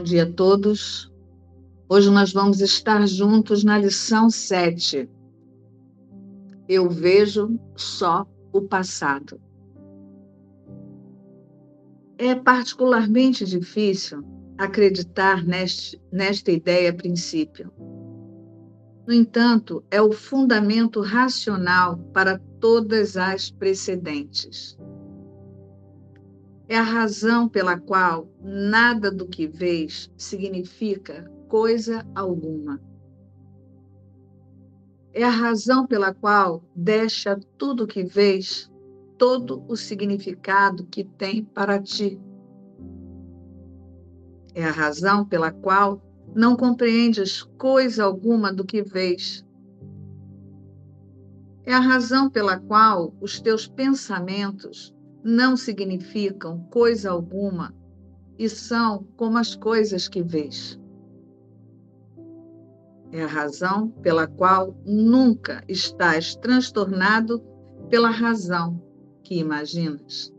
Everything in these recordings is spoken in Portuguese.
Bom dia a todos. Hoje nós vamos estar juntos na lição 7. Eu vejo só o passado. É particularmente difícil acreditar neste, nesta ideia a princípio. No entanto, é o fundamento racional para todas as precedentes. É a razão pela qual nada do que vês significa coisa alguma. É a razão pela qual deixa tudo que vês todo o significado que tem para ti. É a razão pela qual não compreendes coisa alguma do que vês. É a razão pela qual os teus pensamentos não significam coisa alguma e são como as coisas que vês. É a razão pela qual nunca estás transtornado pela razão que imaginas.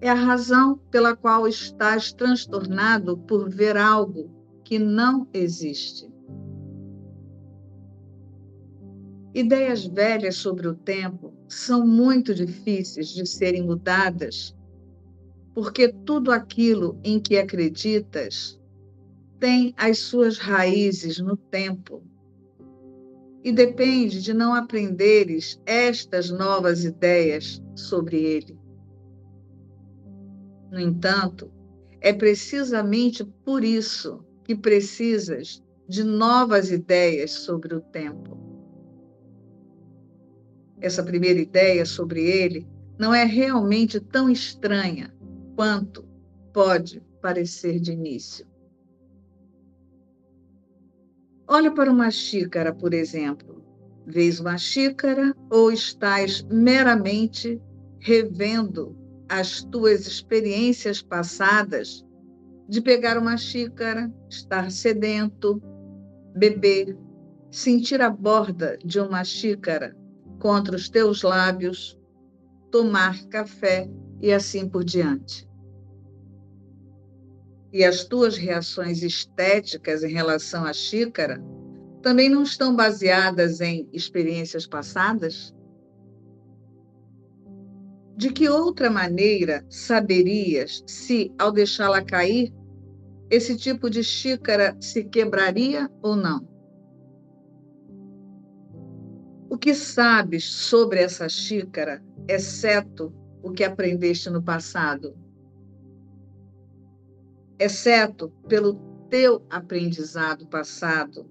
É a razão pela qual estás transtornado por ver algo que não existe. Ideias velhas sobre o tempo são muito difíceis de serem mudadas, porque tudo aquilo em que acreditas tem as suas raízes no tempo. E depende de não aprenderes estas novas ideias sobre ele. No entanto, é precisamente por isso que precisas de novas ideias sobre o tempo essa primeira ideia sobre ele não é realmente tão estranha quanto pode parecer de início. Olha para uma xícara, por exemplo. Vês uma xícara ou estás meramente revendo as tuas experiências passadas de pegar uma xícara, estar sedento, beber, sentir a borda de uma xícara contra os teus lábios, tomar café e assim por diante. E as tuas reações estéticas em relação à xícara também não estão baseadas em experiências passadas? De que outra maneira saberias se, ao deixá-la cair, esse tipo de xícara se quebraria ou não? O que sabes sobre essa xícara, exceto o que aprendeste no passado? Exceto pelo teu aprendizado passado,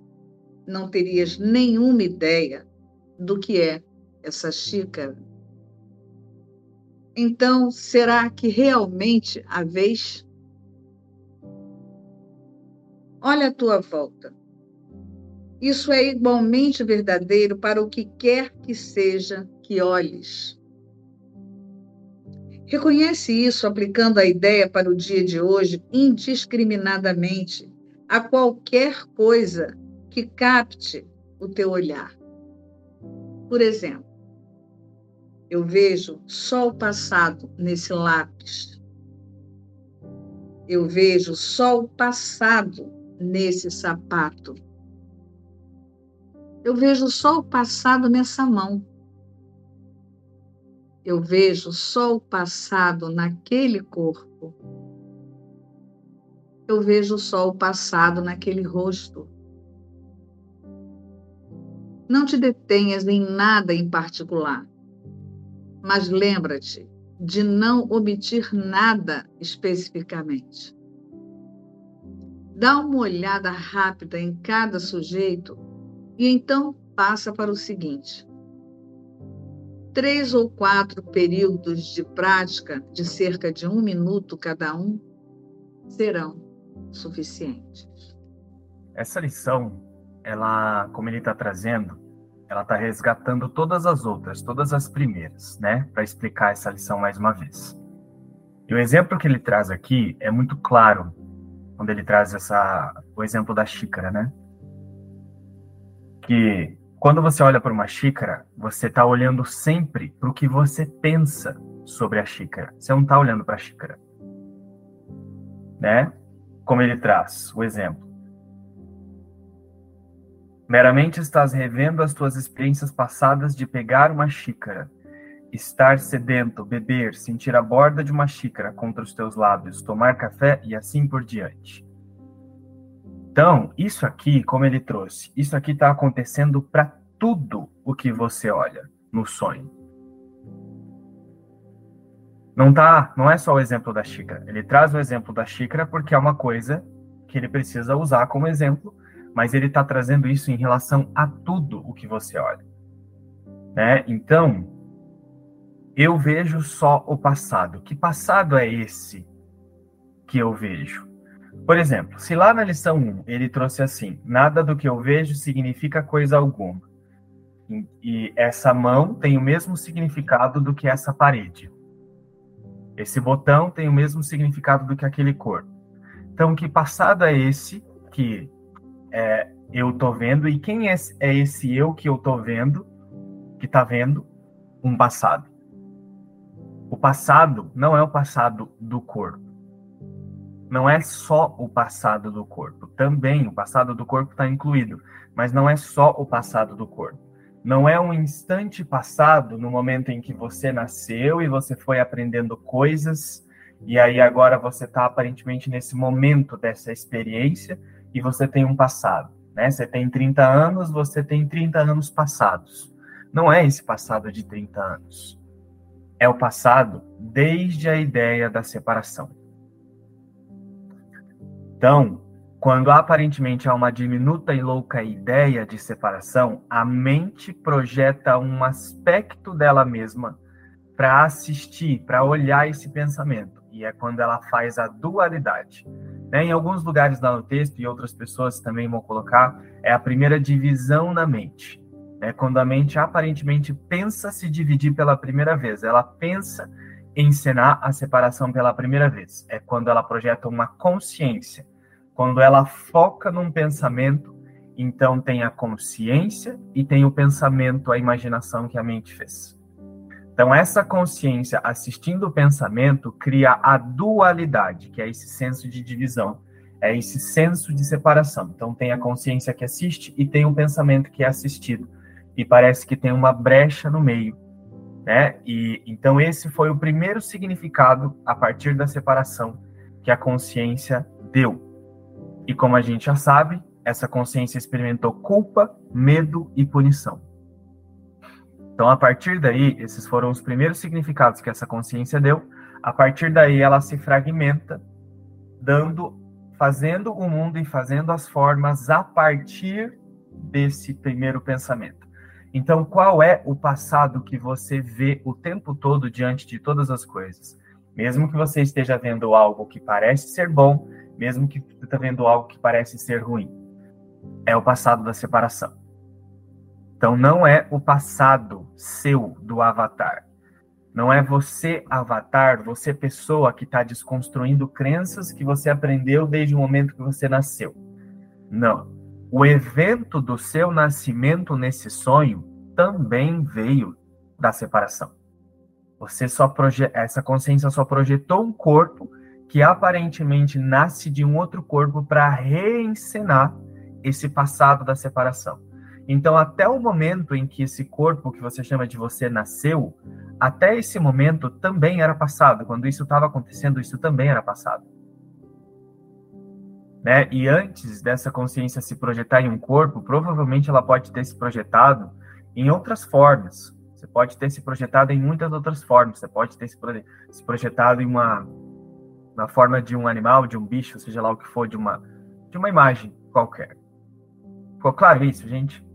não terias nenhuma ideia do que é essa xícara. Então, será que realmente a vez? Olha a tua volta. Isso é igualmente verdadeiro para o que quer que seja que olhes. Reconhece isso aplicando a ideia para o dia de hoje indiscriminadamente a qualquer coisa que capte o teu olhar. Por exemplo, eu vejo só o passado nesse lápis. Eu vejo só o passado nesse sapato. Eu vejo só o passado nessa mão. Eu vejo só o passado naquele corpo. Eu vejo só o passado naquele rosto. Não te detenhas em nada em particular, mas lembra-te de não omitir nada especificamente. Dá uma olhada rápida em cada sujeito e então passa para o seguinte: três ou quatro períodos de prática de cerca de um minuto cada um serão suficientes. Essa lição, ela, como ele está trazendo, ela está resgatando todas as outras, todas as primeiras, né, para explicar essa lição mais uma vez. E o exemplo que ele traz aqui é muito claro quando ele traz essa, o exemplo da xícara, né? Que quando você olha para uma xícara, você está olhando sempre para o que você pensa sobre a xícara. Você não está olhando para a xícara. né? Como ele traz o exemplo. Meramente estás revendo as tuas experiências passadas de pegar uma xícara, estar sedento, beber, sentir a borda de uma xícara contra os teus lábios, tomar café e assim por diante. Então, isso aqui, como ele trouxe, isso aqui está acontecendo para tudo o que você olha no sonho. Não tá, não é só o exemplo da xícara. Ele traz o exemplo da xícara porque é uma coisa que ele precisa usar como exemplo, mas ele está trazendo isso em relação a tudo o que você olha. Né? Então, eu vejo só o passado. Que passado é esse que eu vejo? Por exemplo, se lá na lição 1 ele trouxe assim: nada do que eu vejo significa coisa alguma. E essa mão tem o mesmo significado do que essa parede. Esse botão tem o mesmo significado do que aquele corpo. Então, que passado é esse que é, eu tô vendo? E quem é, é esse eu que eu tô vendo, que tá vendo um passado? O passado não é o passado do corpo não é só o passado do corpo. Também o passado do corpo está incluído, mas não é só o passado do corpo. Não é um instante passado no momento em que você nasceu e você foi aprendendo coisas, e aí agora você está aparentemente nesse momento dessa experiência e você tem um passado. Né? Você tem 30 anos, você tem 30 anos passados. Não é esse passado de 30 anos. É o passado desde a ideia da separação. Então, quando aparentemente há uma diminuta e louca ideia de separação, a mente projeta um aspecto dela mesma para assistir, para olhar esse pensamento. E é quando ela faz a dualidade. Né? Em alguns lugares lá no texto, e outras pessoas também vão colocar, é a primeira divisão na mente. É quando a mente aparentemente pensa se dividir pela primeira vez. Ela pensa ensinar a separação pela primeira vez. É quando ela projeta uma consciência. Quando ela foca num pensamento, então tem a consciência e tem o pensamento, a imaginação que a mente fez. Então, essa consciência assistindo o pensamento cria a dualidade, que é esse senso de divisão, é esse senso de separação. Então, tem a consciência que assiste e tem o pensamento que é assistido. E parece que tem uma brecha no meio né? E então esse foi o primeiro significado a partir da separação que a consciência deu. E como a gente já sabe, essa consciência experimentou culpa, medo e punição. Então, a partir daí, esses foram os primeiros significados que essa consciência deu. A partir daí, ela se fragmenta, dando, fazendo o mundo e fazendo as formas a partir desse primeiro pensamento. Então, qual é o passado que você vê o tempo todo diante de todas as coisas? Mesmo que você esteja vendo algo que parece ser bom, mesmo que você esteja vendo algo que parece ser ruim, é o passado da separação. Então, não é o passado seu do avatar. Não é você, avatar, você, pessoa, que está desconstruindo crenças que você aprendeu desde o momento que você nasceu. Não o evento do seu nascimento nesse sonho também veio da separação. Você só essa consciência só projetou um corpo que aparentemente nasce de um outro corpo para reencenar esse passado da separação. Então, até o momento em que esse corpo que você chama de você nasceu, até esse momento também era passado. Quando isso estava acontecendo, isso também era passado. Né? E antes dessa consciência se projetar em um corpo, provavelmente ela pode ter se projetado em outras formas. Você pode ter se projetado em muitas outras formas. Você pode ter se, projetado em uma na forma de um animal, de um bicho, seja lá o que for, de uma de uma imagem qualquer. Ficou claro isso, gente?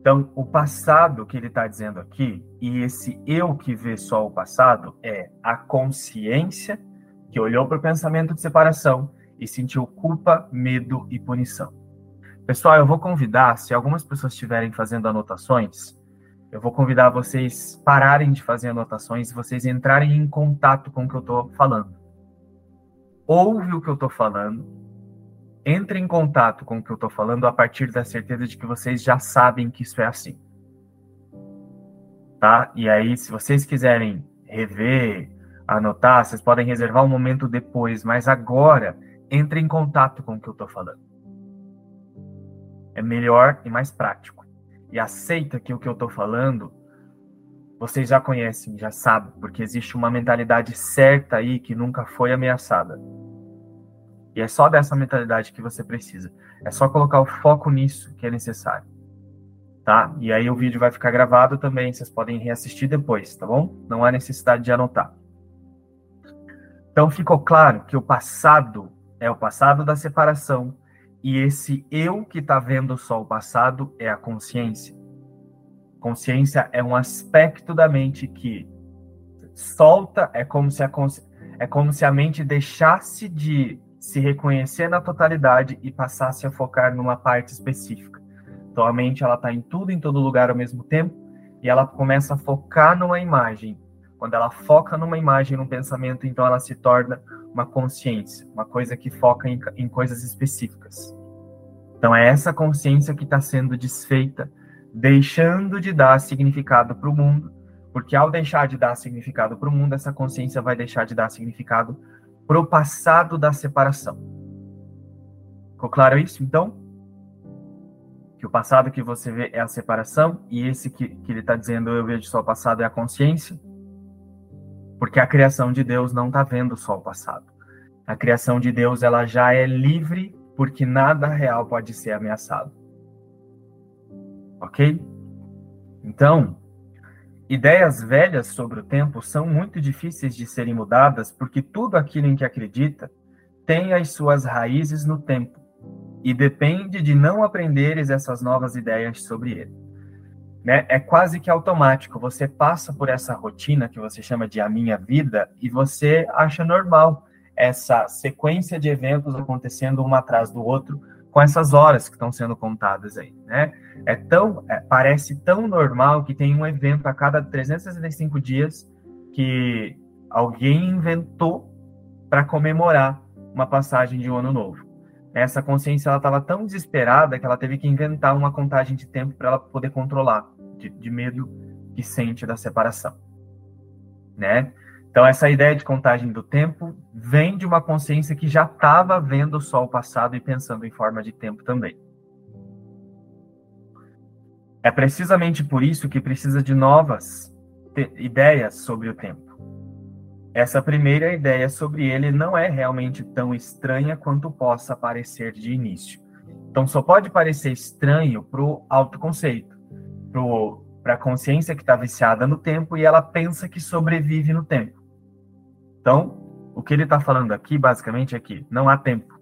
Então, o passado que ele está dizendo aqui, e esse eu que vê só o passado, é a consciência que olhou para o pensamento de separação e sentiu culpa, medo e punição. Pessoal, eu vou convidar, se algumas pessoas estiverem fazendo anotações, eu vou convidar vocês pararem de fazer anotações e vocês entrarem em contato com o que eu estou falando. Ouve o que eu estou falando, entre em contato com o que eu estou falando a partir da certeza de que vocês já sabem que isso é assim. Tá? E aí, se vocês quiserem rever, anotar, vocês podem reservar um momento depois, mas agora entre em contato com o que eu estou falando. É melhor e mais prático. E aceita que o que eu estou falando vocês já conhecem, já sabem, porque existe uma mentalidade certa aí que nunca foi ameaçada. E é só dessa mentalidade que você precisa. É só colocar o foco nisso que é necessário. Tá? E aí o vídeo vai ficar gravado também, vocês podem reassistir depois, tá bom? Não há necessidade de anotar. Então ficou claro que o passado é o passado da separação e esse eu que está vendo só o passado é a consciência. Consciência é um aspecto da mente que solta, é como se a, é como se a mente deixasse de se reconhecer na totalidade e passasse a focar numa parte específica. Então a mente ela está em tudo, em todo lugar ao mesmo tempo e ela começa a focar numa imagem. Quando ela foca numa imagem, num pensamento, então ela se torna uma consciência, uma coisa que foca em, em coisas específicas. Então é essa consciência que está sendo desfeita deixando de dar significado para o mundo, porque ao deixar de dar significado para o mundo, essa consciência vai deixar de dar significado para o passado da separação. Ficou claro isso, então? Que o passado que você vê é a separação, e esse que, que ele está dizendo, eu vejo só o passado, é a consciência, porque a criação de Deus não está vendo só o passado. A criação de Deus ela já é livre, porque nada real pode ser ameaçado ok? Então, ideias velhas sobre o tempo são muito difíceis de serem mudadas porque tudo aquilo em que acredita tem as suas raízes no tempo e depende de não aprenderes essas novas ideias sobre ele. Né? É quase que automático, você passa por essa rotina que você chama de a minha vida e você acha normal essa sequência de eventos acontecendo um atrás do outro com essas horas que estão sendo contadas aí, né? É tão, é, parece tão normal que tem um evento a cada 365 dias que alguém inventou para comemorar uma passagem de um ano novo. Essa consciência ela estava tão desesperada que ela teve que inventar uma contagem de tempo para ela poder controlar, de, de medo que sente da separação, né? Então, essa ideia de contagem do tempo vem de uma consciência que já estava vendo só o passado e pensando em forma de tempo também. É precisamente por isso que precisa de novas ideias sobre o tempo. Essa primeira ideia sobre ele não é realmente tão estranha quanto possa parecer de início. Então, só pode parecer estranho para o autoconceito, para a consciência que está viciada no tempo e ela pensa que sobrevive no tempo. Então, o que ele está falando aqui, basicamente, é que não há tempo.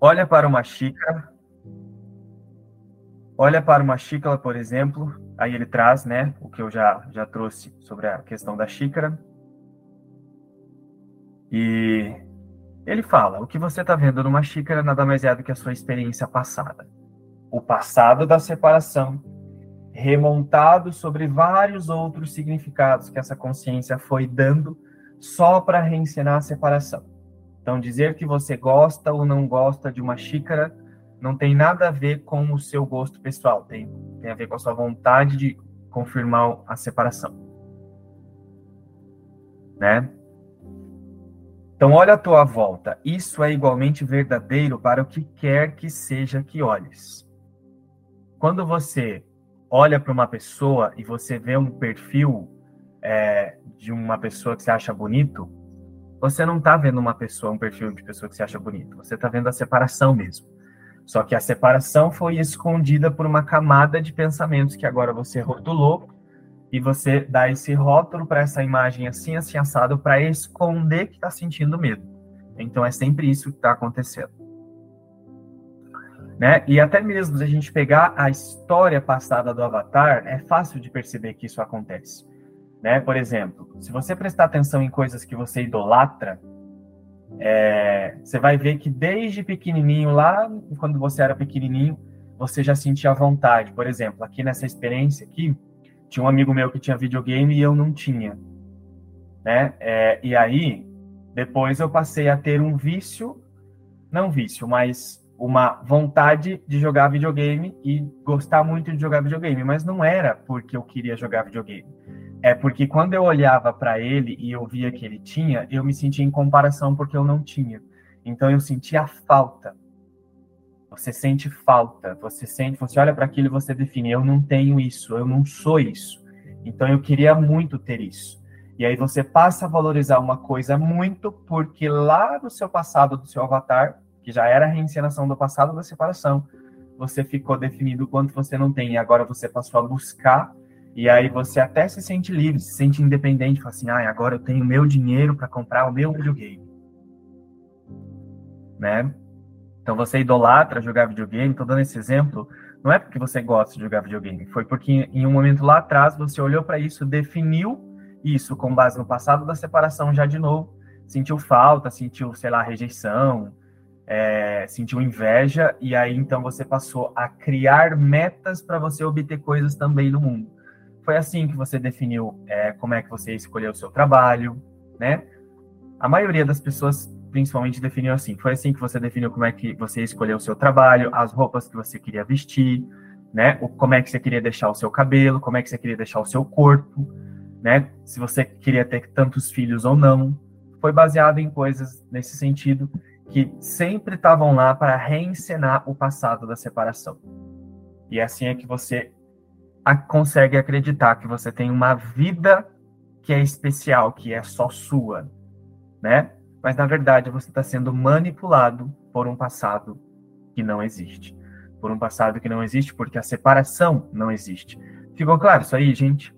Olha para uma xícara. Olha para uma xícara, por exemplo. Aí ele traz, né, o que eu já, já trouxe sobre a questão da xícara. E ele fala: o que você está vendo numa xícara nada mais é do que a sua experiência passada. O passado da separação remontado sobre vários outros significados que essa consciência foi dando só para reensinar a separação. Então, dizer que você gosta ou não gosta de uma xícara não tem nada a ver com o seu gosto pessoal, tem, tem a ver com a sua vontade de confirmar a separação. Né? Então, olha a tua volta. Isso é igualmente verdadeiro para o que quer que seja que olhes. Quando você olha para uma pessoa e você vê um perfil é, de uma pessoa que você acha bonito, você não está vendo uma pessoa, um perfil de pessoa que você acha bonito. Você está vendo a separação mesmo. Só que a separação foi escondida por uma camada de pensamentos que agora você rotulou e você dá esse rótulo para essa imagem assim, assim, assado, para esconder que está sentindo medo. Então é sempre isso que está acontecendo. Né? E até mesmo se a gente pegar a história passada do Avatar, é fácil de perceber que isso acontece. Né? Por exemplo, se você prestar atenção em coisas que você idolatra, é, você vai ver que desde pequenininho, lá quando você era pequenininho, você já sentia vontade. Por exemplo, aqui nessa experiência aqui, tinha um amigo meu que tinha videogame e eu não tinha. Né? É, e aí, depois eu passei a ter um vício, não vício, mas uma vontade de jogar videogame e gostar muito de jogar videogame, mas não era porque eu queria jogar videogame. É porque quando eu olhava para ele e eu via que ele tinha, eu me sentia em comparação porque eu não tinha. Então eu sentia falta. Você sente falta, você sente, você olha para aquilo e você define, eu não tenho isso, eu não sou isso. Então eu queria muito ter isso. E aí você passa a valorizar uma coisa muito porque lá no seu passado, do seu avatar, que já era a reencenação do passado da separação, você ficou definido quanto você não tem. E agora você passou a buscar e aí você até se sente livre, se sente independente, fala assim, ah, agora eu tenho meu dinheiro para comprar o meu videogame. Né? Então você idolatra jogar videogame, estou dando esse exemplo, não é porque você gosta de jogar videogame, foi porque em um momento lá atrás você olhou para isso, definiu isso com base no passado da separação já de novo, sentiu falta, sentiu, sei lá, rejeição, é, sentiu inveja, e aí então você passou a criar metas para você obter coisas também no mundo. Foi assim que você definiu é, como é que você escolheu o seu trabalho, né? A maioria das pessoas principalmente definiu assim. Foi assim que você definiu como é que você escolheu o seu trabalho, as roupas que você queria vestir, né? O, como é que você queria deixar o seu cabelo, como é que você queria deixar o seu corpo, né? Se você queria ter tantos filhos ou não. Foi baseado em coisas nesse sentido que sempre estavam lá para reencenar o passado da separação. E assim é que você consegue acreditar que você tem uma vida que é especial, que é só sua, né? mas na verdade você está sendo manipulado por um passado que não existe. Por um passado que não existe porque a separação não existe. Ficou claro isso aí, gente?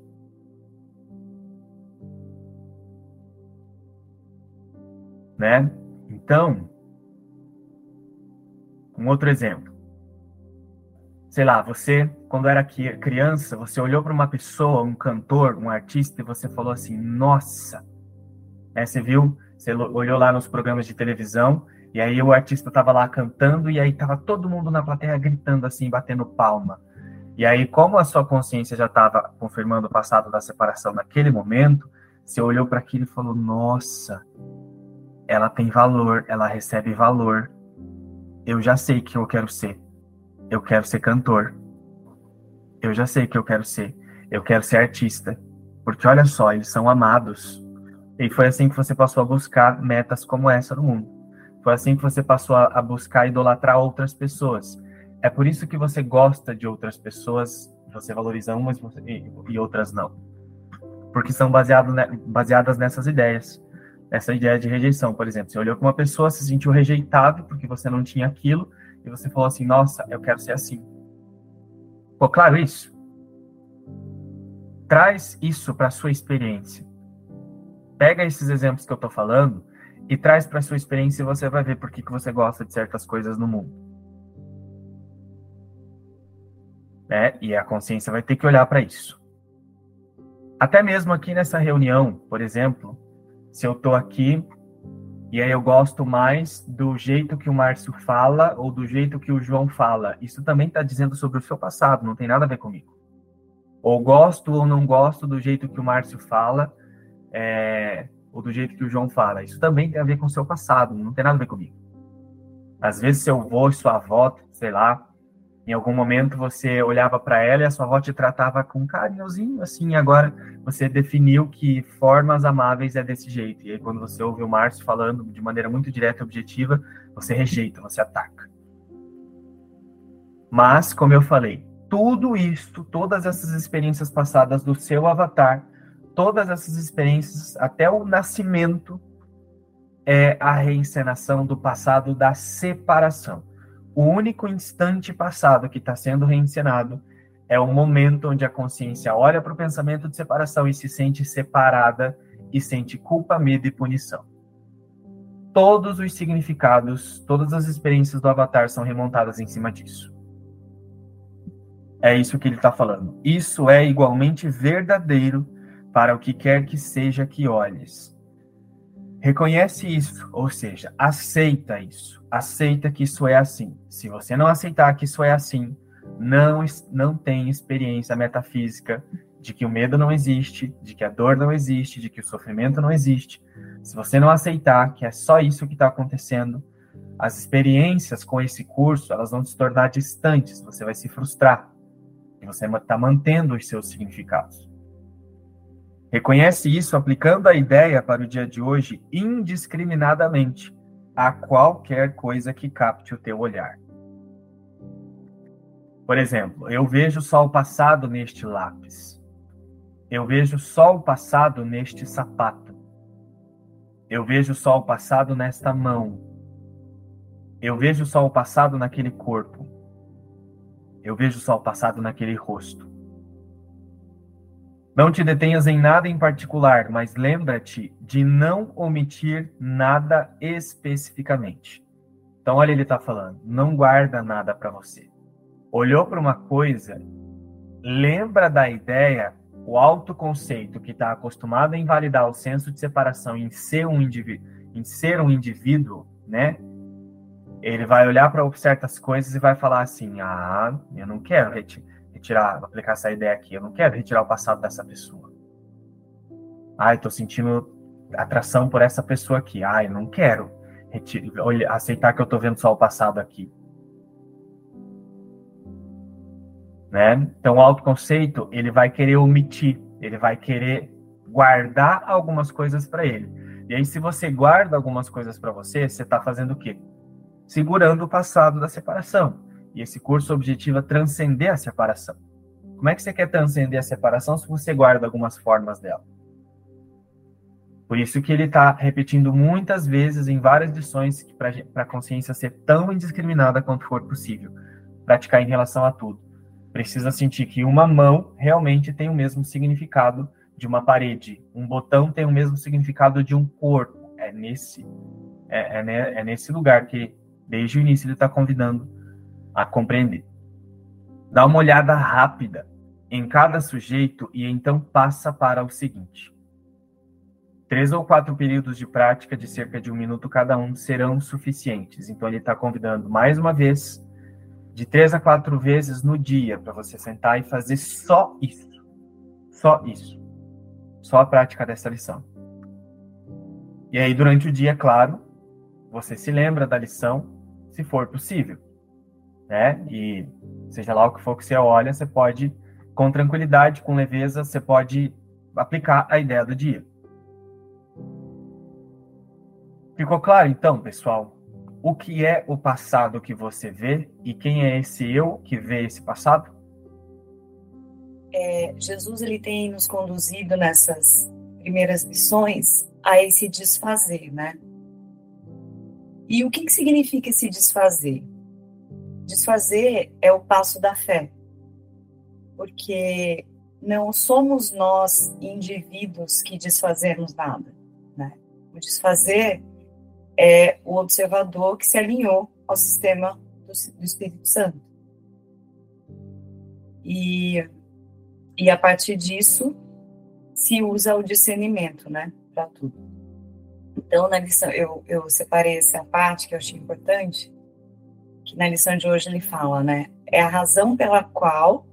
Né? Então, um outro exemplo. Sei lá, você, quando era criança, você olhou para uma pessoa, um cantor, um artista, e você falou assim: Nossa! É, você viu você olhou lá nos programas de televisão e aí o artista estava lá cantando e aí estava todo mundo na plateia gritando assim, batendo palma. E aí, como a sua consciência já estava confirmando o passado da separação naquele momento, você olhou para aquilo e falou: Nossa, ela tem valor, ela recebe valor. Eu já sei que eu quero ser. Eu quero ser cantor. Eu já sei que eu quero ser. Eu quero ser artista. Porque olha só, eles são amados. E foi assim que você passou a buscar metas como essa no mundo. Foi assim que você passou a, buscar idolatrar outras pessoas. É por isso que você gosta de outras pessoas, você valoriza umas e, outras não. Porque são baseado, baseadas nessas ideias. Essa ideia de rejeição, por exemplo. Você olhou para uma pessoa, se sentiu rejeitado porque você não tinha aquilo, e você falou assim: Nossa, eu quero ser assim. Ficou claro isso? Traz isso para a sua experiência pega esses exemplos que eu estou falando e traz para sua experiência e você vai ver por que, que você gosta de certas coisas no mundo. Né? E a consciência vai ter que olhar para isso. Até mesmo aqui nessa reunião, por exemplo, se eu estou aqui e aí eu gosto mais do jeito que o Márcio fala ou do jeito que o João fala, isso também está dizendo sobre o seu passado, não tem nada a ver comigo. Ou gosto ou não gosto do jeito que o Márcio fala, é, ou do jeito que o João fala. Isso também tem a ver com o seu passado, não tem nada a ver comigo. Às vezes seu avô e sua avó, sei lá, em algum momento você olhava para ela e a sua avó te tratava com carinhozinho, assim, agora você definiu que formas amáveis é desse jeito. E aí quando você ouve o Márcio falando de maneira muito direta e objetiva, você rejeita, você ataca. Mas, como eu falei, tudo isso, todas essas experiências passadas do seu avatar todas essas experiências, até o nascimento, é a reencenação do passado da separação. O único instante passado que está sendo reencenado é o momento onde a consciência olha para o pensamento de separação e se sente separada e sente culpa, medo e punição. Todos os significados, todas as experiências do Avatar são remontadas em cima disso. É isso que ele está falando. Isso é igualmente verdadeiro para o que quer que seja que olhes. Reconhece isso, ou seja, aceita isso. Aceita que isso é assim. Se você não aceitar que isso é assim, não, não tem experiência metafísica de que o medo não existe, de que a dor não existe, de que o sofrimento não existe. Se você não aceitar que é só isso que está acontecendo, as experiências com esse curso elas vão se tornar distantes. Você vai se frustrar. E você está mantendo os seus significados. Reconhece isso aplicando a ideia para o dia de hoje indiscriminadamente a qualquer coisa que capte o teu olhar. Por exemplo, eu vejo o sol passado neste lápis. Eu vejo o sol passado neste sapato. Eu vejo o sol passado nesta mão. Eu vejo o sol passado naquele corpo. Eu vejo o sol passado naquele rosto. Não te detenhas em nada em particular, mas lembra-te de não omitir nada especificamente. Então, olha, ele está falando: não guarda nada para você olhou para uma coisa, lembra da ideia, o autoconceito que está acostumado a invalidar o senso de separação em ser um indivíduo, em ser um indivíduo, né? Ele vai olhar para certas coisas e vai falar assim: "Ah, eu não quero retirar, aplicar essa ideia aqui, eu não quero retirar o passado dessa pessoa. Ah, estou sentindo atração por essa pessoa aqui. Eu não quero aceitar que eu estou vendo só o passado aqui. né? Então, o autoconceito, ele vai querer omitir, ele vai querer guardar algumas coisas para ele. E aí, se você guarda algumas coisas para você, você está fazendo o quê? Segurando o passado da separação. E esse curso objetiva transcender a separação. Como é que você quer transcender a separação se você guarda algumas formas dela? Por isso que ele está repetindo muitas vezes em várias lições para a consciência ser tão indiscriminada quanto for possível, praticar em relação a tudo precisa sentir que uma mão realmente tem o mesmo significado de uma parede, um botão tem o mesmo significado de um corpo. É nesse, é, é, é nesse lugar que, desde o início, ele está convidando a compreender. Dá uma olhada rápida em cada sujeito e então passa para o seguinte. Três ou quatro períodos de prática de cerca de um minuto cada um serão suficientes. Então, ele está convidando mais uma vez de três a quatro vezes no dia para você sentar e fazer só isso. Só isso. Só a prática dessa lição. E aí, durante o dia, claro, você se lembra da lição, se for possível. Né? E seja lá o que for que você olha, você pode, com tranquilidade, com leveza, você pode aplicar a ideia do dia. Ficou claro, então, pessoal? o que é o passado que você vê e quem é esse eu que vê esse passado? É, Jesus ele tem nos conduzido nessas primeiras lições a esse desfazer, né? E o que, que significa esse desfazer? Desfazer é o passo da fé, porque não somos nós indivíduos que desfazemos nada, né? O desfazer é o observador que se alinhou ao sistema do, do Espírito Santo. E, e a partir disso se usa o discernimento, né, para tudo. Então, na lição, eu, eu separei essa parte que eu achei importante, que na lição de hoje ele fala, né, é a razão pela qual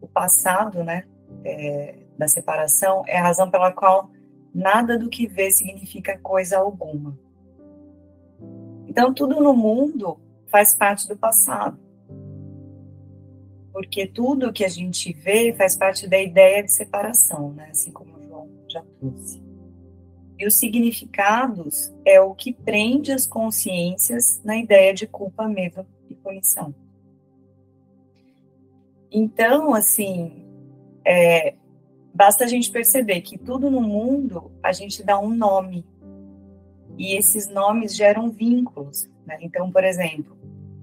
o passado, né, é, da separação, é a razão pela qual nada do que vê significa coisa alguma. Então, tudo no mundo faz parte do passado. Porque tudo que a gente vê faz parte da ideia de separação, né? assim como o João já trouxe. E os significados é o que prende as consciências na ideia de culpa, medo e punição. Então, assim, é, basta a gente perceber que tudo no mundo a gente dá um nome e esses nomes geram vínculos. Né? Então, por exemplo,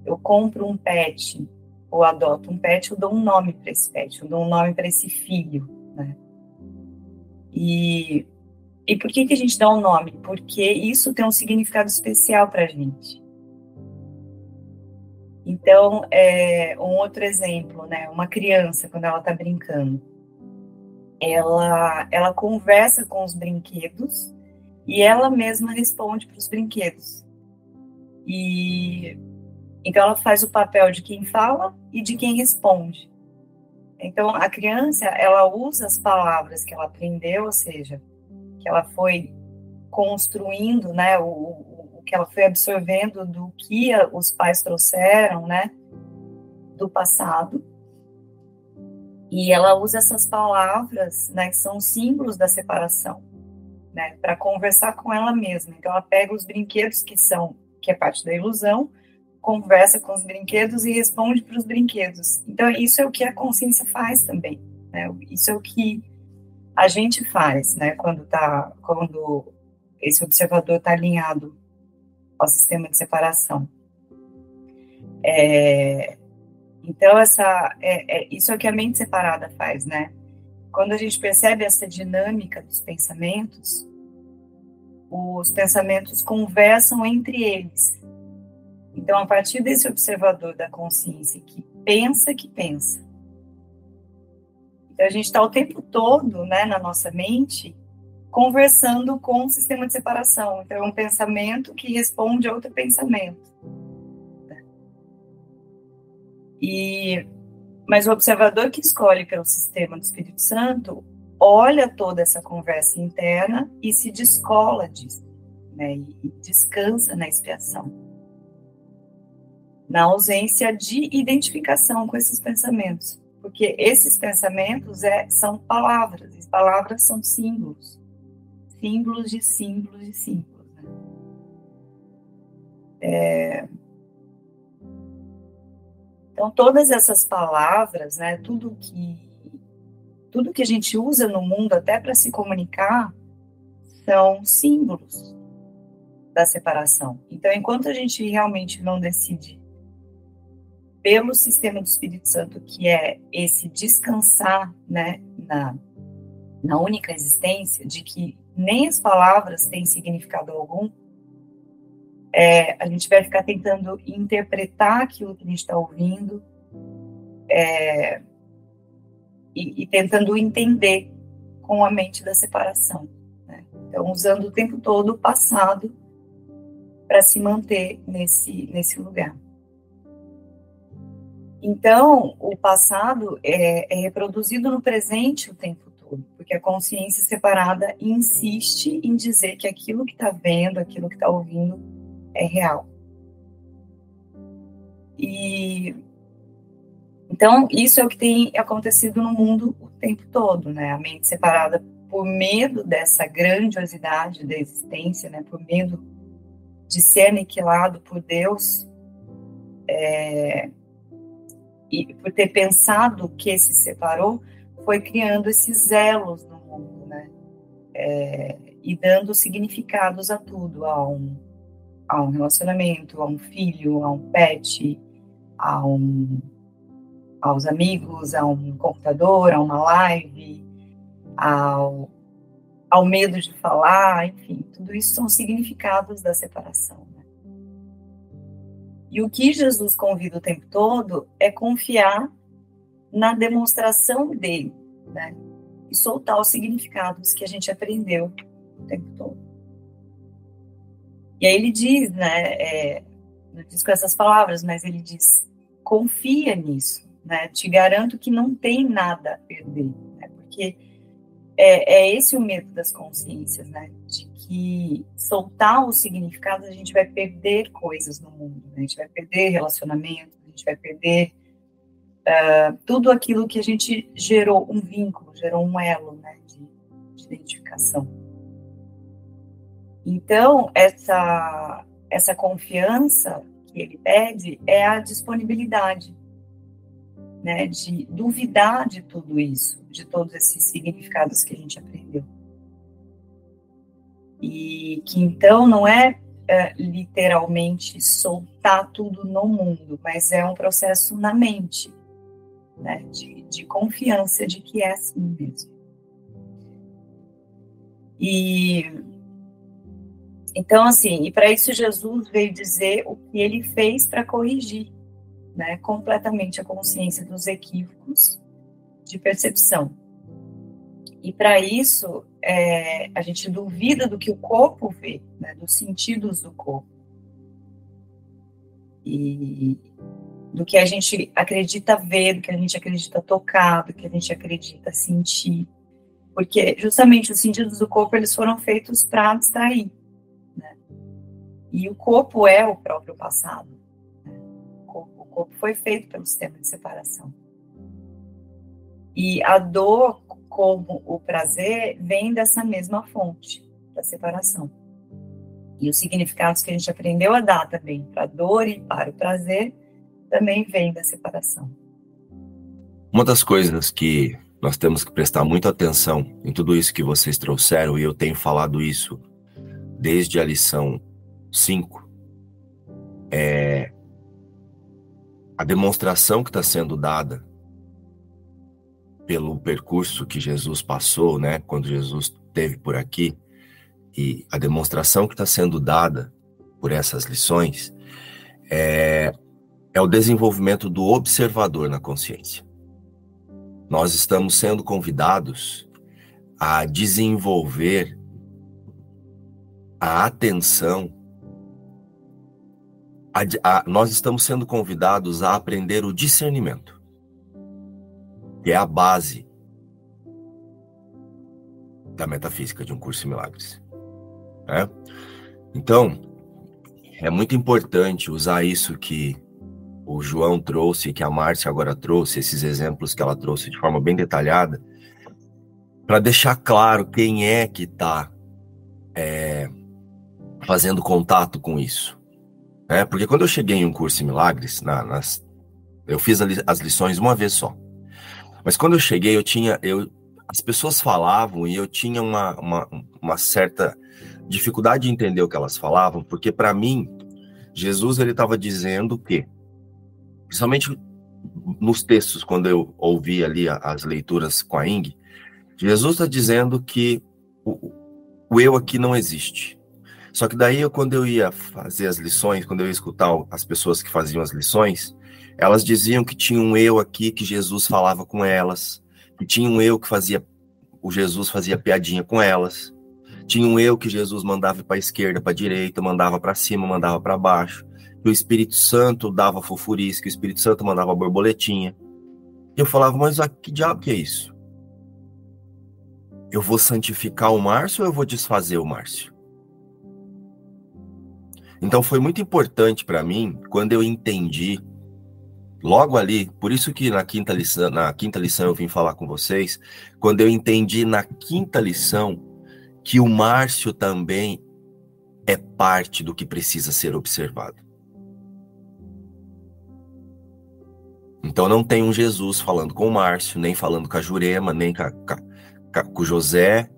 eu compro um pet ou adoto um pet, eu dou um nome para esse pet, eu dou um nome para esse filho. Né? E, e por que, que a gente dá um nome? Porque isso tem um significado especial para a gente. Então, é, um outro exemplo, né? Uma criança, quando ela está brincando, ela, ela conversa com os brinquedos e ela mesma responde para os brinquedos. E então ela faz o papel de quem fala e de quem responde. Então a criança ela usa as palavras que ela aprendeu, ou seja, que ela foi construindo, né, o, o que ela foi absorvendo do que os pais trouxeram, né, do passado. E ela usa essas palavras, né, que são símbolos da separação, né, para conversar com ela mesma. Então ela pega os brinquedos que são, que é parte da ilusão, conversa com os brinquedos e responde para os brinquedos. Então isso é o que a consciência faz também, né? Isso é o que a gente faz, né, quando tá quando esse observador está alinhado ao sistema de separação. É, então, essa, é, é, isso é o que a mente separada faz, né? Quando a gente percebe essa dinâmica dos pensamentos, os pensamentos conversam entre eles. Então, a partir desse observador da consciência que pensa que pensa, então a gente está o tempo todo, né, na nossa mente, conversando com o sistema de separação. Então, é um pensamento que responde a outro pensamento. E, mas o observador que escolhe pelo sistema do Espírito Santo olha toda essa conversa interna e se descola disso, né, e descansa na expiação, na ausência de identificação com esses pensamentos, porque esses pensamentos é, são palavras, e palavras são símbolos, símbolos de símbolos de símbolos. Né? É, então, todas essas palavras, né, tudo que tudo que a gente usa no mundo até para se comunicar são símbolos da separação. Então, enquanto a gente realmente não decide pelo sistema do Espírito Santo, que é esse descansar, né, na, na única existência, de que nem as palavras têm significado algum, é, a gente vai ficar tentando interpretar aquilo que a gente está ouvindo é, e, e, tentando entender com a mente da separação. Né? Então, usando o tempo todo o passado para se manter nesse, nesse lugar. Então, o passado é, é reproduzido no presente o tempo todo, porque a consciência separada insiste em dizer que aquilo que está vendo, aquilo que está ouvindo, é real. E então isso é o que tem acontecido no mundo o tempo todo, né? A mente separada por medo dessa grandiosidade da existência, né? Por medo de ser aniquilado por Deus, e por ter pensado que se separou, foi criando esses elos no mundo, né? É, e dando significados a tudo, a um a um relacionamento, a um filho, a um pet, a um, aos amigos, a um computador, a uma live, ao, ao medo de falar, enfim, tudo isso são significados da separação. E o que Jesus convida o tempo todo é confiar na demonstração dele, né? E soltar os significados que a gente aprendeu o tempo todo. E aí ele diz, né, é, não diz com essas palavras, mas ele diz, confia nisso, né, te garanto que não tem nada a perder, né, porque é, é esse o medo das consciências, né, de que soltar o significado a gente vai perder coisas no mundo, né, a gente vai perder relacionamento, a gente vai perder uh, tudo aquilo que a gente gerou um vínculo, gerou um elo, né, de, de identificação. Então, essa, essa confiança que ele pede é a disponibilidade, né, de duvidar de tudo isso, de todos esses significados que a gente aprendeu. E que então não é, é literalmente soltar tudo no mundo, mas é um processo na mente, né, de, de confiança de que é assim mesmo. E então, assim, e para isso Jesus veio dizer o que ele fez para corrigir né, completamente a consciência dos equívocos de percepção. E para isso, é, a gente duvida do que o corpo vê, né, dos sentidos do corpo. E do que a gente acredita ver, do que a gente acredita tocar, do que a gente acredita sentir. Porque justamente os sentidos do corpo eles foram feitos para distrair. E o corpo é o próprio passado. Né? O, corpo, o corpo foi feito pelo sistema de separação. E a dor, como o prazer, vem dessa mesma fonte da separação. E os significados que a gente aprendeu a dar também para a dor e para o prazer também vem da separação. Uma das coisas que nós temos que prestar muita atenção em tudo isso que vocês trouxeram, e eu tenho falado isso desde a lição 5, é a demonstração que está sendo dada pelo percurso que Jesus passou, né, quando Jesus esteve por aqui, e a demonstração que está sendo dada por essas lições é, é o desenvolvimento do observador na consciência. Nós estamos sendo convidados a desenvolver a atenção. A, a, nós estamos sendo convidados a aprender o discernimento, que é a base da metafísica de um curso de milagres. Né? Então, é muito importante usar isso que o João trouxe, que a Márcia agora trouxe, esses exemplos que ela trouxe de forma bem detalhada, para deixar claro quem é que está é, fazendo contato com isso. É, porque quando eu cheguei em um curso de milagres, na, nas, eu fiz as lições uma vez só. Mas quando eu cheguei, eu tinha. Eu, as pessoas falavam e eu tinha uma, uma, uma certa dificuldade de entender o que elas falavam, porque para mim, Jesus ele estava dizendo que, principalmente nos textos, quando eu ouvi ali as leituras com a Ing, Jesus está dizendo que o, o, eu aqui não existe. Só que daí, eu, quando eu ia fazer as lições, quando eu ia escutar as pessoas que faziam as lições, elas diziam que tinha um eu aqui que Jesus falava com elas, que tinha um eu que fazia, o Jesus fazia piadinha com elas, tinha um eu que Jesus mandava para a esquerda, para a direita, mandava para cima, mandava para baixo. Que o Espírito Santo dava fofurice, que o Espírito Santo mandava borboletinha. E eu falava, mas ah, que diabo que é isso? Eu vou santificar o Márcio ou eu vou desfazer o Márcio? Então foi muito importante para mim quando eu entendi logo ali, por isso que na quinta lição, na quinta lição eu vim falar com vocês, quando eu entendi na quinta lição que o Márcio também é parte do que precisa ser observado. Então não tem um Jesus falando com o Márcio, nem falando com a Jurema, nem com, a, com, com o José,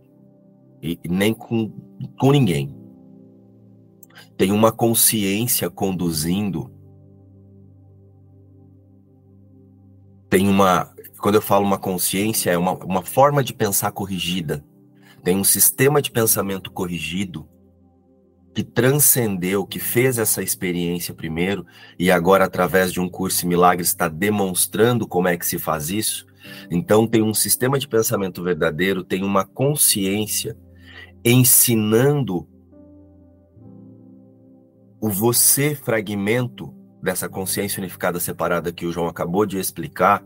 e nem com, com ninguém. Tem uma consciência conduzindo. Tem uma. Quando eu falo uma consciência, é uma, uma forma de pensar corrigida tem um sistema de pensamento corrigido que transcendeu, que fez essa experiência primeiro e agora através de um curso em milagres está demonstrando como é que se faz isso. Então tem um sistema de pensamento verdadeiro, tem uma consciência ensinando o você fragmento dessa consciência unificada separada que o João acabou de explicar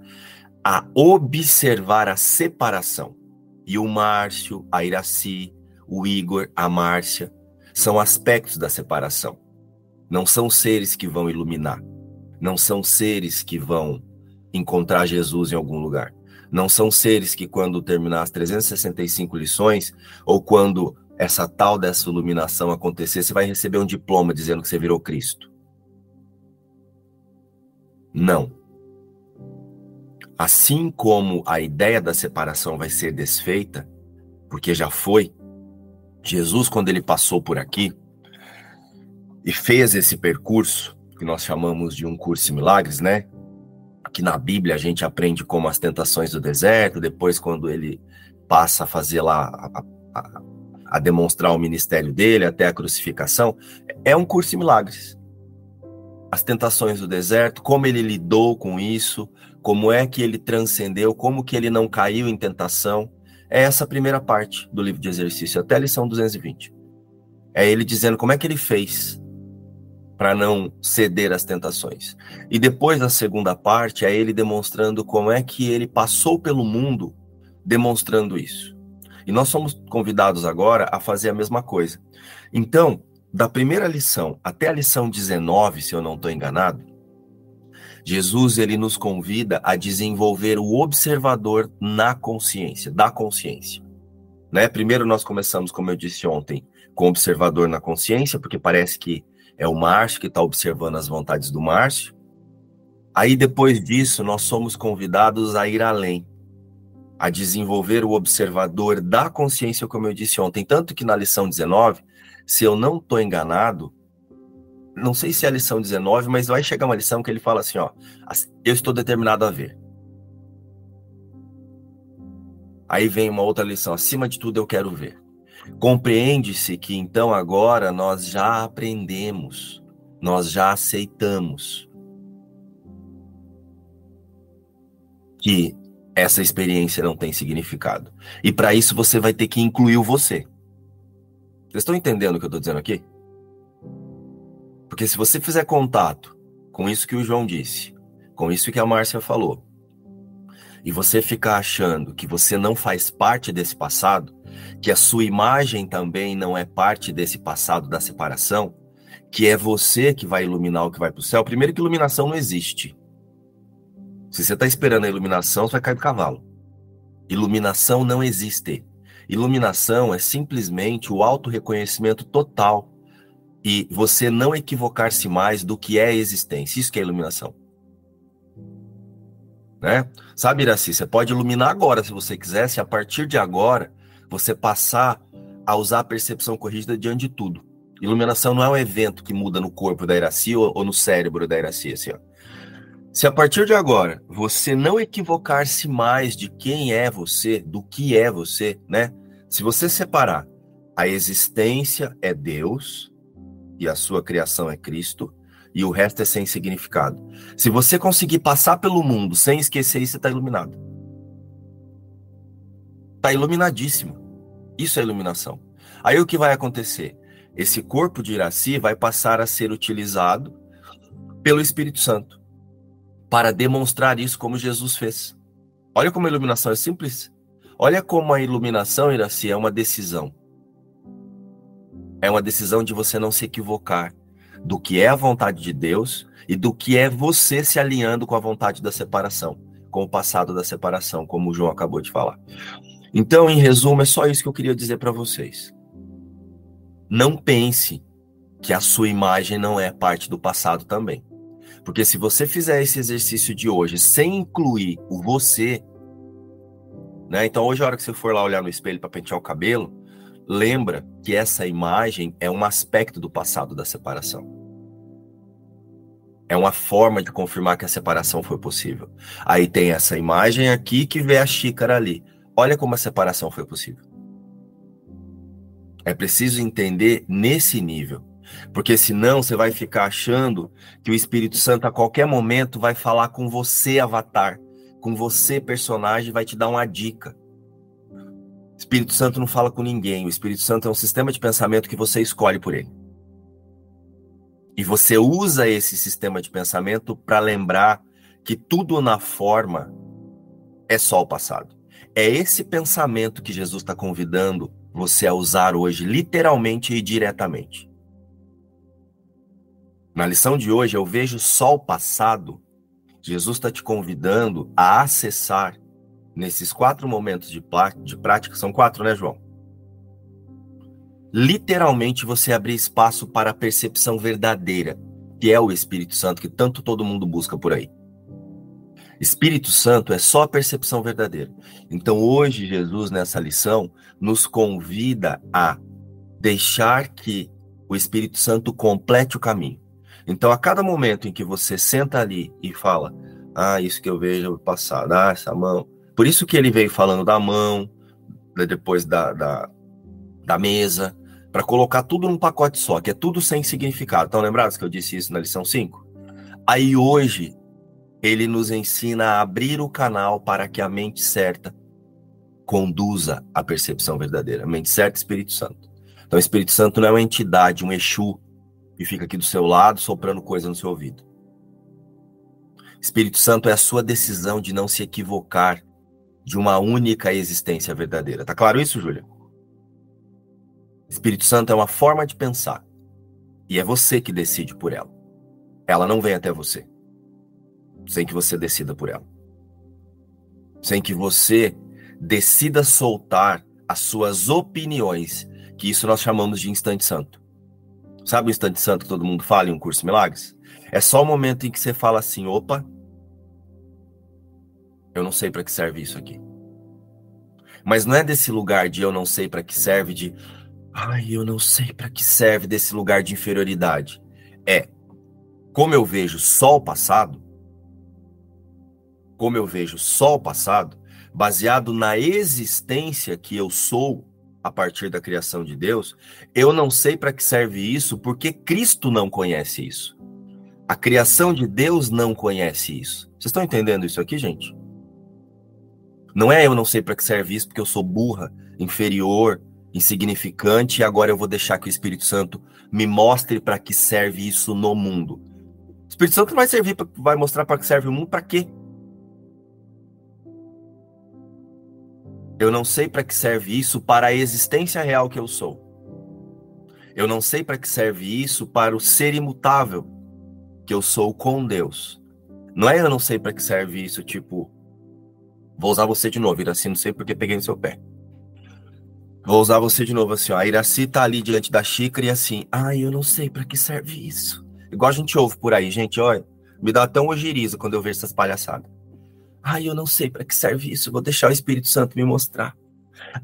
a observar a separação. E o Márcio, a Iraci, o Igor, a Márcia, são aspectos da separação. Não são seres que vão iluminar. Não são seres que vão encontrar Jesus em algum lugar. Não são seres que, quando terminar as 365 lições, ou quando essa tal dessa iluminação acontecer, você vai receber um diploma dizendo que você virou Cristo. Não. Assim como a ideia da separação vai ser desfeita, porque já foi, Jesus, quando ele passou por aqui e fez esse percurso, que nós chamamos de um curso de milagres, né? Que na Bíblia a gente aprende como as tentações do deserto, depois, quando ele passa a fazer lá, a, a, a demonstrar o ministério dele até a crucificação, é um curso de milagres. As tentações do deserto, como ele lidou com isso, como é que ele transcendeu, como que ele não caiu em tentação. É essa primeira parte do livro de exercício, até a lição 220. É ele dizendo como é que ele fez para não ceder às tentações. E depois, a segunda parte, é ele demonstrando como é que ele passou pelo mundo demonstrando isso. E nós somos convidados agora a fazer a mesma coisa. Então, da primeira lição até a lição 19, se eu não estou enganado, Jesus ele nos convida a desenvolver o observador na consciência, da consciência. Né? Primeiro nós começamos, como eu disse ontem, com o observador na consciência, porque parece que é o Márcio que está observando as vontades do Márcio. Aí depois disso nós somos convidados a ir além, a desenvolver o observador da consciência, como eu disse ontem. Tanto que na lição 19, se eu não estou enganado, não sei se é a lição 19, mas vai chegar uma lição que ele fala assim, ó, eu estou determinado a ver. Aí vem uma outra lição, acima de tudo eu quero ver. Compreende-se que então agora nós já aprendemos, nós já aceitamos que essa experiência não tem significado. E para isso você vai ter que incluir o você. Vocês estão entendendo o que eu estou dizendo aqui? Porque se você fizer contato com isso que o João disse, com isso que a Márcia falou, e você ficar achando que você não faz parte desse passado, que a sua imagem também não é parte desse passado da separação, que é você que vai iluminar o que vai para o céu, primeiro que iluminação não existe. Se você está esperando a iluminação, você vai cair do cavalo. Iluminação não existe. Iluminação é simplesmente o auto-reconhecimento total e você não equivocar-se mais do que é a existência. Isso que é iluminação. Né? Sabe, Iraci, você pode iluminar agora se você quiser, se a partir de agora você passar a usar a percepção corrigida diante de tudo. Iluminação não é um evento que muda no corpo da Iraci ou, ou no cérebro da Iraci, assim, ó. Se a partir de agora você não equivocar-se mais de quem é você, do que é você, né? Se você separar a existência é Deus, e a sua criação é Cristo, e o resto é sem significado. Se você conseguir passar pelo mundo sem esquecer isso, você está iluminado. Está iluminadíssimo. Isso é iluminação. Aí o que vai acontecer? Esse corpo de Iraci vai passar a ser utilizado pelo Espírito Santo para demonstrar isso como Jesus fez. Olha como a iluminação é simples. Olha como a iluminação, Iraci, é uma decisão. É uma decisão de você não se equivocar do que é a vontade de Deus e do que é você se alinhando com a vontade da separação, com o passado da separação, como o João acabou de falar. Então, em resumo, é só isso que eu queria dizer para vocês. Não pense que a sua imagem não é parte do passado também. Porque se você fizer esse exercício de hoje sem incluir o você, né? Então hoje a hora que você for lá olhar no espelho para pentear o cabelo, lembra que essa imagem é um aspecto do passado da separação. É uma forma de confirmar que a separação foi possível. Aí tem essa imagem aqui que vê a xícara ali. Olha como a separação foi possível. É preciso entender nesse nível. Porque senão você vai ficar achando que o Espírito Santo a qualquer momento vai falar com você, avatar, com você, personagem, vai te dar uma dica. Espírito Santo não fala com ninguém. O Espírito Santo é um sistema de pensamento que você escolhe por ele. E você usa esse sistema de pensamento para lembrar que tudo na forma é só o passado. É esse pensamento que Jesus está convidando você a usar hoje, literalmente e diretamente. Na lição de hoje, eu vejo só o passado. Jesus está te convidando a acessar nesses quatro momentos de, prática, são quatro, né, João? Literalmente você abrir espaço para a percepção verdadeira, que é o Espírito Santo, que tanto todo mundo busca por aí. Espírito Santo é só a percepção verdadeira. Então, hoje, Jesus, nessa lição, nos convida a deixar que o Espírito Santo complete o caminho. Então, a cada momento em que você senta ali e fala, ah, isso que eu vejo passar, ah, essa mão, por isso que ele veio falando da mão, né, depois da, da, da mesa, para colocar tudo num pacote só, que é tudo sem significado. Estão lembrados que eu disse isso na lição 5? Aí hoje, ele nos ensina a abrir o canal para que a mente certa conduza a percepção verdadeira. Mente certa, Espírito Santo. Então, o Espírito Santo não é uma entidade, um Exu, que fica aqui do seu lado soprando coisa no seu ouvido. Espírito Santo é a sua decisão de não se equivocar de uma única existência verdadeira. Tá claro isso, Júlia? Espírito Santo é uma forma de pensar. E é você que decide por ela. Ela não vem até você. sem que você decida por ela. Sem que você decida soltar as suas opiniões, que isso nós chamamos de instante santo. Sabe o instante santo que todo mundo fala em um curso de milagres? É só o momento em que você fala assim: opa, eu não sei para que serve isso aqui. Mas não é desse lugar de eu não sei para que serve, de ai, eu não sei para que serve, desse lugar de inferioridade. É como eu vejo só o passado, como eu vejo só o passado, baseado na existência que eu sou a partir da criação de Deus, eu não sei para que serve isso porque Cristo não conhece isso. A criação de Deus não conhece isso. Vocês estão entendendo isso aqui, gente? Não é eu não sei para que serve isso porque eu sou burra, inferior, insignificante e agora eu vou deixar que o Espírito Santo me mostre para que serve isso no mundo. O Espírito Santo vai servir, vai mostrar para que serve o mundo para quê? Eu não sei para que serve isso para a existência real que eu sou. Eu não sei para que serve isso para o ser imutável que eu sou com Deus. Não é eu não sei para que serve isso, tipo, vou usar você de novo, Iraci, não sei porque peguei no seu pé. Vou usar você de novo assim, ó. A Iraci tá ali diante da xícara e assim, ai, eu não sei para que serve isso. Igual a gente ouve por aí, gente, olha, me dá tão ojeriza quando eu vejo essas palhaçadas. Ai, eu não sei para que serve isso, vou deixar o Espírito Santo me mostrar.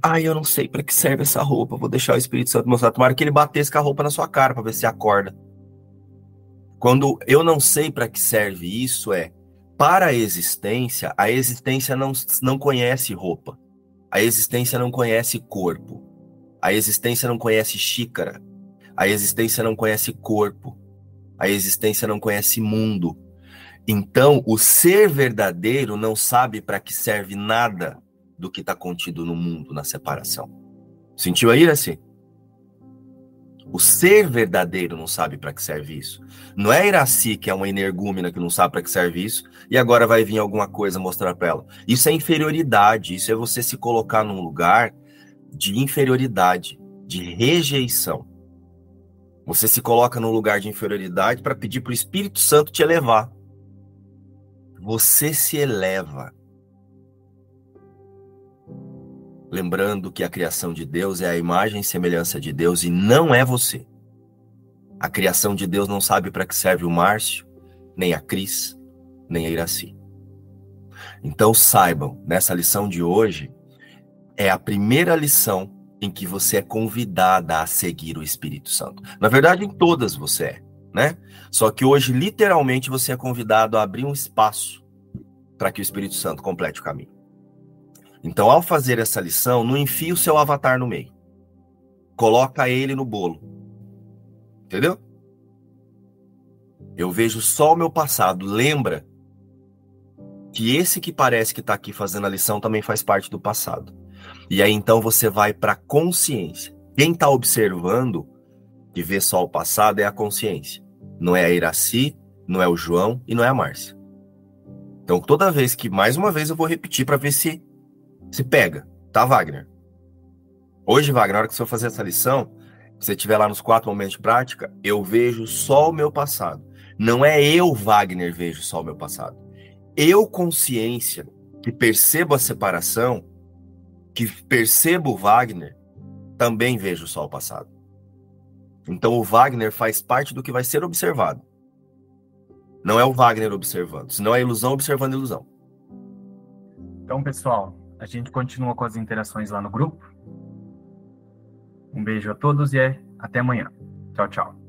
Ai, eu não sei para que serve essa roupa, vou deixar o Espírito Santo mostrar. Tomara que ele batesse com a roupa na sua cara para ver se acorda. Quando eu não sei para que serve isso, é para a existência, a existência não, não conhece roupa. A existência não conhece corpo. A existência não conhece xícara. A existência não conhece corpo. A existência não conhece mundo. Então, o ser verdadeiro não sabe para que serve nada do que está contido no mundo, na separação. Sentiu aí, assim? O ser verdadeiro não sabe para que serve isso. Não é Iraci, que é uma energúmena que não sabe para que serve isso, e agora vai vir alguma coisa mostrar para ela. Isso é inferioridade, isso é você se colocar num lugar de inferioridade, de rejeição. Você se coloca num lugar de inferioridade para pedir para o Espírito Santo te elevar você se eleva. Lembrando que a criação de Deus é a imagem e semelhança de Deus e não é você. A criação de Deus não sabe para que serve o Márcio, nem a Cris, nem a Iraci. Então saibam, nessa lição de hoje, é a primeira lição em que você é convidada a seguir o Espírito Santo. Na verdade, em todas você é né? Só que hoje, literalmente, você é convidado a abrir um espaço para que o Espírito Santo complete o caminho. Então, ao fazer essa lição, não enfie o seu avatar no meio. Coloca ele no bolo. Entendeu? Eu vejo só o meu passado. Lembra que esse que parece que está aqui fazendo a lição também faz parte do passado. E aí então você vai para a consciência. Quem está observando que vê só o passado é a consciência. Não é a Iraci, não é o João e não é a Márcia. Então, toda vez que, mais uma vez, eu vou repetir para ver se se pega, tá, Wagner? Hoje, Wagner, na hora que você for fazer essa lição, se você estiver lá nos quatro momentos de prática, eu vejo só o meu passado. Não é eu, Wagner, vejo só o meu passado. Eu, consciência, que percebo a separação, que percebo o Wagner, também vejo só o passado. Então o Wagner faz parte do que vai ser observado. Não é o Wagner observando, senão é ilusão observando ilusão. Então, pessoal, a gente continua com as interações lá no grupo. Um beijo a todos e até amanhã. Tchau, tchau.